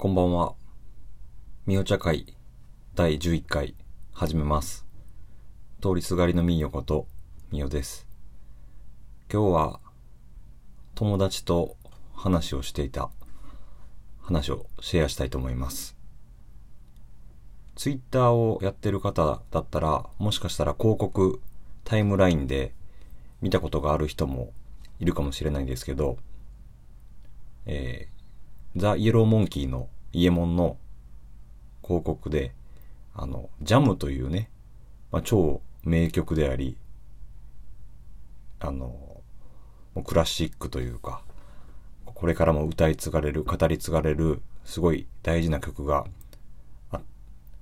こんばんは。みお茶会第11回始めます。通りすがりのみーよことみおです。今日は友達と話をしていた話をシェアしたいと思います。ツイッターをやってる方だったらもしかしたら広告タイムラインで見たことがある人もいるかもしれないんですけど、えー、ザ・イエローモンキーのイエモンの広告で、あの、ジャムというね、まあ、超名曲であり、あの、クラシックというか、これからも歌い継がれる、語り継がれる、すごい大事な曲があ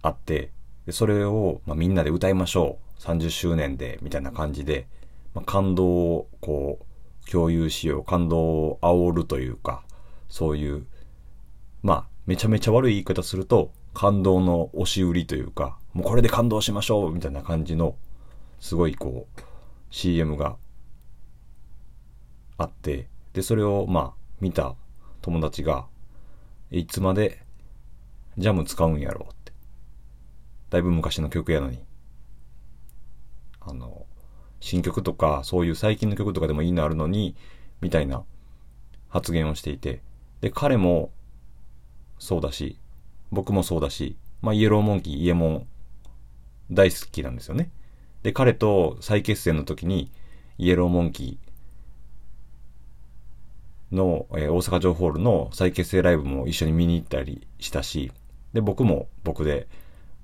あって、でそれを、まあ、みんなで歌いましょう。30周年で、みたいな感じで、まあ、感動をこう、共有しよう。感動を煽るというか、そういう、まあ、めちゃめちゃ悪い言い方すると、感動の押し売りというか、もうこれで感動しましょうみたいな感じの、すごいこう、CM があって、で、それをまあ、見た友達が、いつまでジャム使うんやろうって。だいぶ昔の曲やのに。あの、新曲とか、そういう最近の曲とかでもいいのあるのに、みたいな発言をしていて、で、彼もそうだし、僕もそうだし、まあ、イエローモンキー、イエモン、大好きなんですよね。で、彼と再結成の時に、イエローモンキーの、えー大阪城ホールの再結成ライブも一緒に見に行ったりしたし、で、僕も僕で、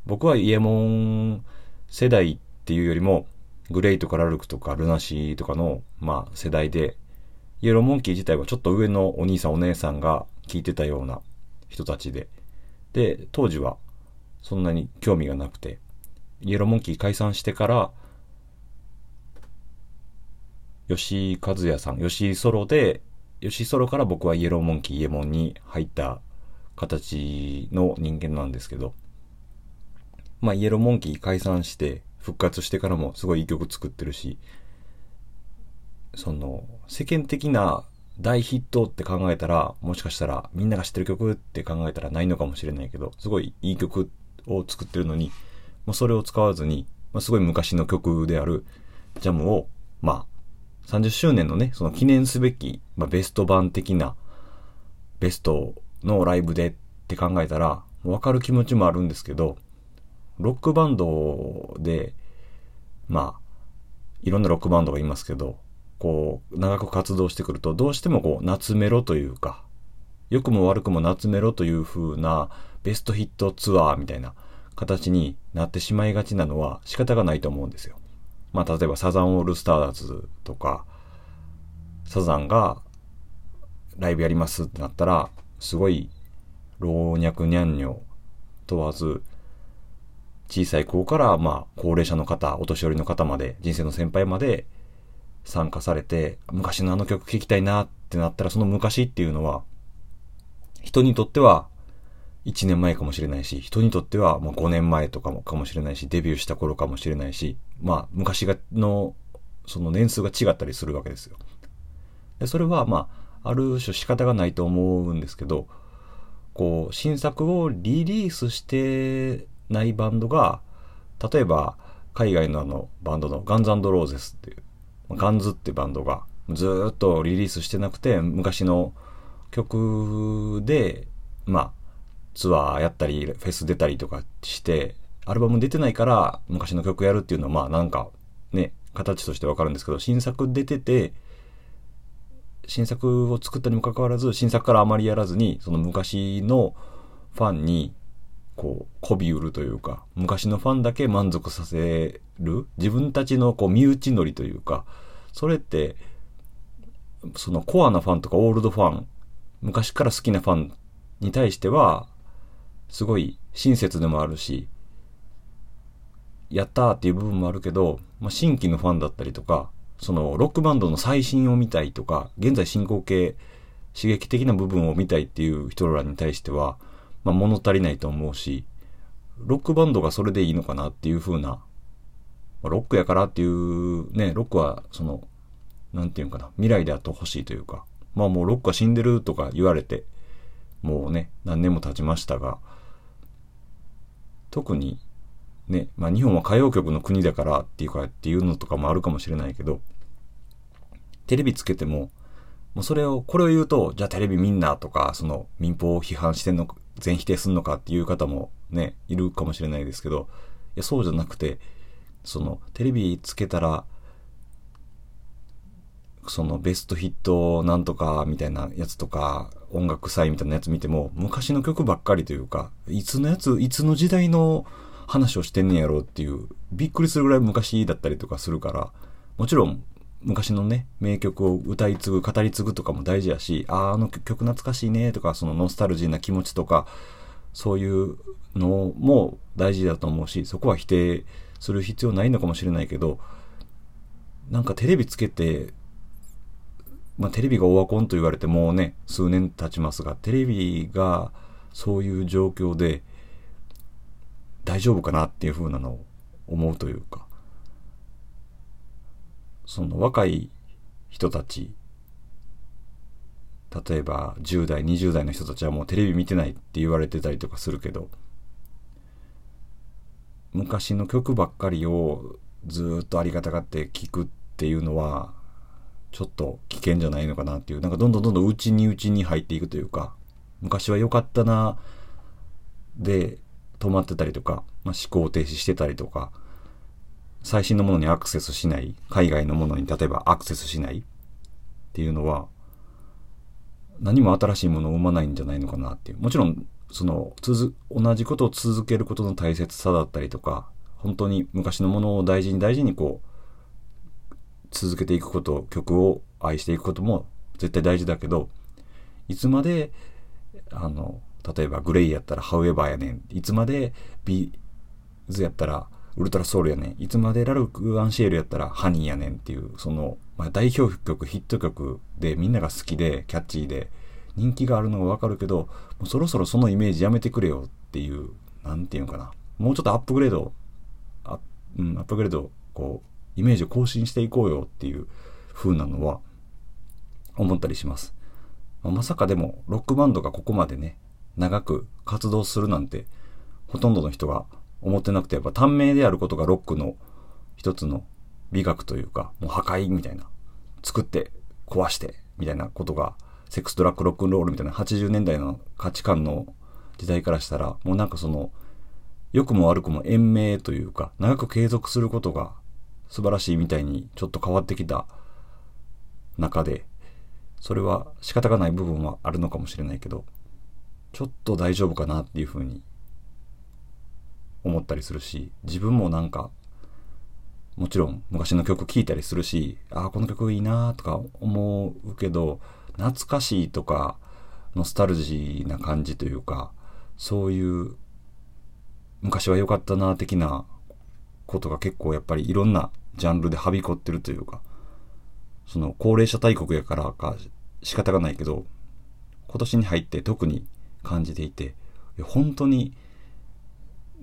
僕はイエモン世代っていうよりも、グレイとかラルクとかルナシーとかの、まあ、世代で、イエローモンキー自体はちょっと上のお兄さんお姉さんが聞いてたような人たちで、で、当時はそんなに興味がなくて、イエローモンキー解散してから、吉井和也さん、吉井ソロで、吉井ソロから僕はイエローモンキーイエモンに入った形の人間なんですけど、まあイエローモンキー解散して復活してからもすごいいい曲作ってるし、その世間的な大ヒットって考えたら、もしかしたらみんなが知ってる曲って考えたらないのかもしれないけど、すごいいい曲を作ってるのに、もうそれを使わずに、まあ、すごい昔の曲であるジャムを、まあ、30周年のね、その記念すべき、まあ、ベスト版的なベストのライブでって考えたら、わかる気持ちもあるんですけど、ロックバンドで、まあ、いろんなロックバンドがいますけど、こう、長く活動してくると、どうしてもこう、夏メロというか、良くも悪くも夏メロという風なベストヒットツアーみたいな形になってしまいがちなのは仕方がないと思うんですよ。まあ、例えばサザンオールスターズとか、サザンがライブやりますってなったら、すごい老若にゃんにょ問わず、小さい子から、まあ、高齢者の方、お年寄りの方まで、人生の先輩まで参加されて、昔のあの曲聴きたいなってなったら、その昔っていうのは、人にとっては1年前かもしれないし、人にとってはもう5年前とかもかもしれないし、デビューした頃かもしれないし、まあ、昔がの、その年数が違ったりするわけですよ。でそれは、まあ、ある種仕方がないと思うんですけど、こう、新作をリリースしてないバンドが、例えば、海外のあのバンドのガンズローゼスっていう、ガンズってバンドがずっとリリースしてなくて、昔の曲で、まあ、ツアーやったり、フェス出たりとかして、アルバム出てないから昔の曲やるっていうのは、まあなんかね、形としてわかるんですけど、新作出てて、新作を作ったにもかかわらず、新作からあまりやらずに、その昔のファンに、こう、媚び売るというか、昔のファンだけ満足させる、自分たちのこう、身内乗りというか、それって、そのコアなファンとかオールドファン、昔から好きなファンに対しては、すごい親切でもあるし、やったーっていう部分もあるけど、まあ、新規のファンだったりとか、そのロックバンドの最新を見たいとか、現在進行形、刺激的な部分を見たいっていう人らに対しては、まあ、物足りないと思うし、ロックバンドがそれでいいのかなっていう風な、まあロックやからっていう、ね、ロックは、その、なんていうのかな、未来であってほしいというか、まあもうロックは死んでるとか言われて、もうね、何年も経ちましたが、特にね、まあ日本は歌謡曲の国だからっていうかっていうのとかもあるかもしれないけど、テレビつけても、もうそれを、これを言うと、じゃあテレビみんなとか、その民放を批判してんの、全否定すんのかっていう方もね、いるかもしれないですけど、いや、そうじゃなくて、その、テレビつけたら、そのベストヒットなんとかみたいなやつとか、音楽祭みたいなやつ見ても、昔の曲ばっかりというか、いつのやつ、いつの時代の話をしてんねやろうっていう、びっくりするぐらい昔だったりとかするから、もちろん昔のね、名曲を歌い継ぐ、語り継ぐとかも大事やし、ああ、あの曲懐かしいねとか、そのノスタルジーな気持ちとか、そういうのも大事だと思うし、そこは否定する必要ないのかもしれないけど、なんかテレビつけて、まあテレビがオワコンと言われてもうね、数年経ちますが、テレビがそういう状況で大丈夫かなっていう風なのを思うというか、その若い人たち、例えば10代、20代の人たちはもうテレビ見てないって言われてたりとかするけど、昔の曲ばっかりをずっとありがたがって聴くっていうのは、ちょっと危険じゃないのかなっていう、なんかどんどんどんどん内に内に入っていくというか、昔は良かったな、で止まってたりとか、まあ、思考停止してたりとか、最新のものにアクセスしない、海外のものに例えばアクセスしないっていうのは、何も新しいものを生まないんじゃないのかなっていう。もちろん、その、続、同じことを続けることの大切さだったりとか、本当に昔のものを大事に大事にこう、続けていくこと、曲を愛していくことも絶対大事だけど、いつまで、あの、例えばグレイやったらハウエバーやねん。いつまでビーズやったらウルトラソウルやねん。いつまでラルク・アンシエルやったらハニーやねんっていう、その、まあ、代表曲、ヒット曲でみんなが好きで、キャッチーで、人気があるのがわかるけど、もうそろそろそのイメージやめてくれよっていう、なんていうのかな。もうちょっとアップグレード、あうん、アップグレード、こう、イメージを更新していこうよっていう風なのは、思ったりします。まあ、まさかでも、ロックバンドがここまでね、長く活動するなんて、ほとんどの人が思ってなくて、やっぱ短命であることがロックの一つの美学というか、もう破壊みたいな、作って壊してみたいなことが、セックスドラッグロックンロールみたいな80年代の価値観の時代からしたら、もうなんかその、良くも悪くも延命というか、長く継続することが素晴らしいみたいにちょっと変わってきた中で、それは仕方がない部分はあるのかもしれないけど、ちょっと大丈夫かなっていうふうに思ったりするし、自分もなんか、もちろん昔の曲聴いたりするし、ああ、この曲いいなとか思うけど、懐かしいとか、ノスタルジーな感じというか、そういう昔は良かったな的なことが結構やっぱりいろんなジャンルではびこってるというか、その高齢者大国やからか仕方がないけど、今年に入って特に感じていて、本当に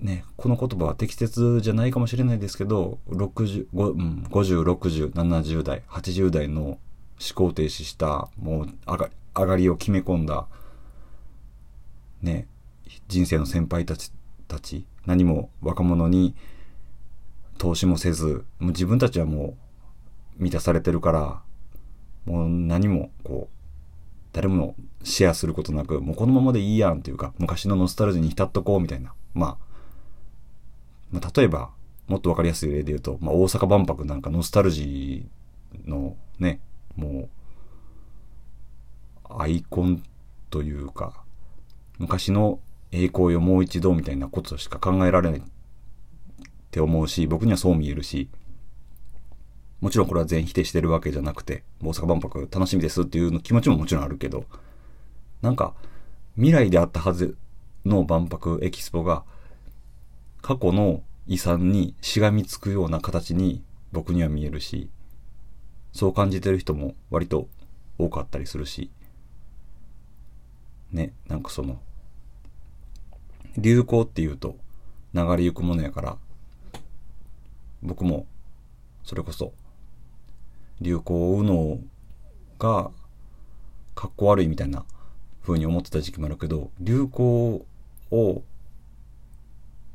ね、この言葉は適切じゃないかもしれないですけど、60、うん、50、60、70代、80代の思考停止した、もう上が上がりを決め込んだ、ね、人生の先輩たち、たち、何も若者に投資もせず、もう自分たちはもう満たされてるから、もう何もこう、誰もシェアすることなく、もうこのままでいいやんっていうか、昔のノスタルジーに浸っとこうみたいな。まあ、まあ、例えば、もっとわかりやすい例で言うと、まあ、大阪万博なんかノスタルジーのね、もう、アイコンというか、昔の栄光よもう一度みたいなことしか考えられないって思うし、僕にはそう見えるし、もちろんこれは全否定してるわけじゃなくて、大阪万博楽しみですっていうの気持ちももちろんあるけど、なんか、未来であったはずの万博エキスポが、過去の遺産にしがみつくような形に僕には見えるし、そう感じてる人も割と多かったりするし、ね、なんかその、流行っていうと流れゆくものやから、僕もそれこそ流行を追うのがかっこ悪いみたいなふうに思ってた時期もあるけど、流行を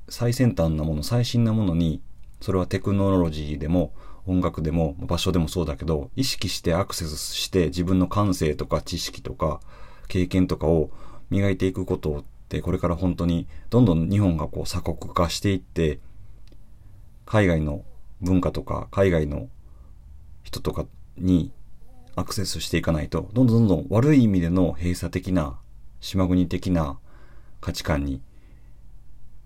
最先端なもの、最新なものに、それはテクノロジーでも音楽でも場所でもそうだけど、意識してアクセスして自分の感性とか知識とか経験とかを磨いていくことってこれから本当にどんどん日本がこう鎖国化していって海外の文化とか海外の人とかにアクセスしていかないとどんどんどんどん悪い意味での閉鎖的な島国的な価値観に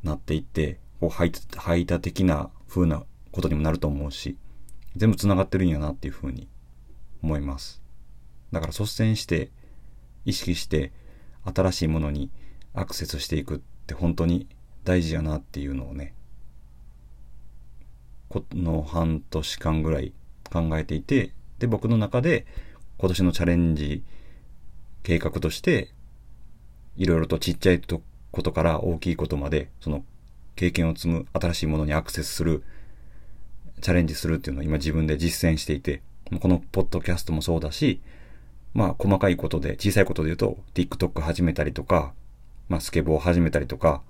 なっていってこう排排他的な風なことにもなると思うし全部繋がってるんやなっていう風に思います。だから率先して意識して新しいものにアクセスしていくって本当に大事やなっていうのをね、この半年間ぐらい考えていて、で、僕の中で今年のチャレンジ計画として、いろいろとちっちゃいことから大きいことまで、その経験を積む、新しいものにアクセスする、チャレンジするっていうのを今自分で実践していて、このポッドキャストもそうだし、まあ細かいことで、小さいことで言うと、TikTok 始めたりとか、まあスケボー始めたりとか、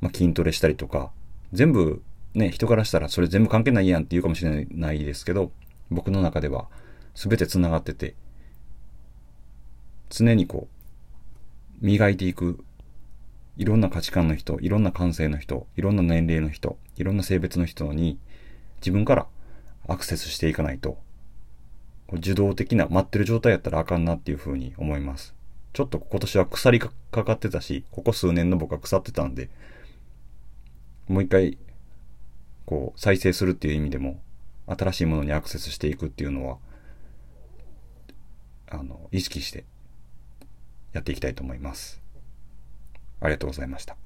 まあ筋トレしたりとか、全部ね、人からしたらそれ全部関係ないやんって言うかもしれないですけど、僕の中では全て繋がってて、常にこう、磨いていく、いろんな価値観の人、いろんな感性の人、いろんな年齢の人、いろんな性別の人に自分からアクセスしていかないと受動的な待ってる状態やったらあかんなっていうふうに思います。ちょっと今年は腐りかかってたし、ここ数年の僕は腐ってたんで、もう一回、こう、再生するっていう意味でも、新しいものにアクセスしていくっていうのは、あの、意識してやっていきたいと思います。ありがとうございました。